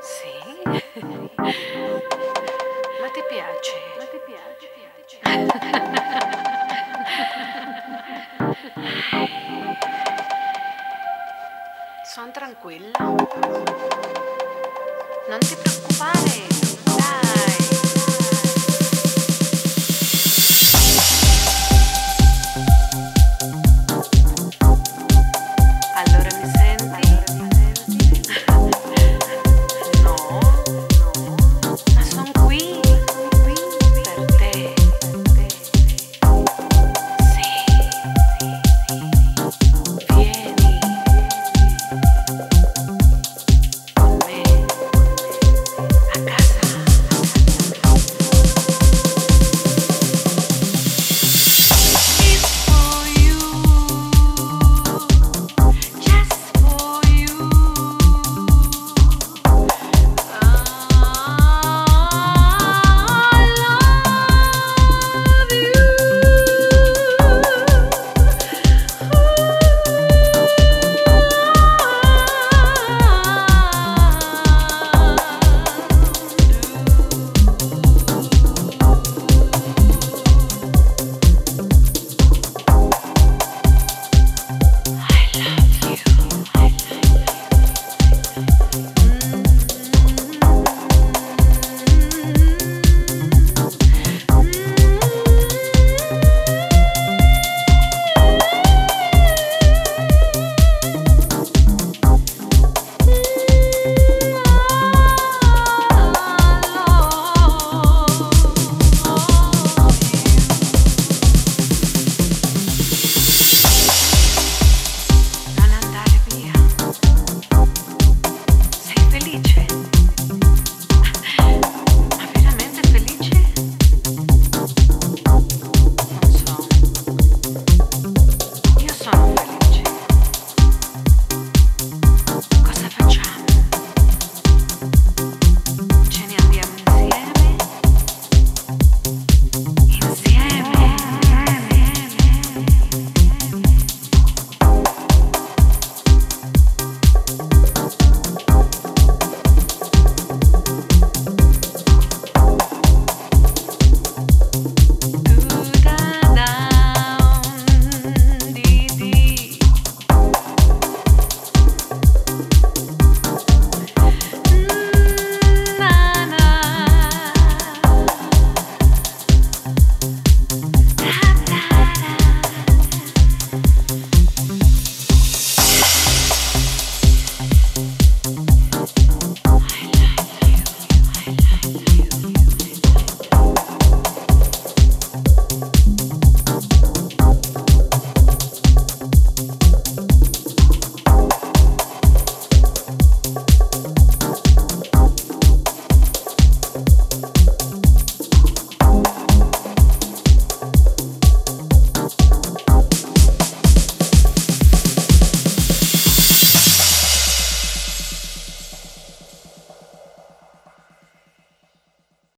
Sì, ma ti piace, Sono tranquilla. Non ti preoccupare.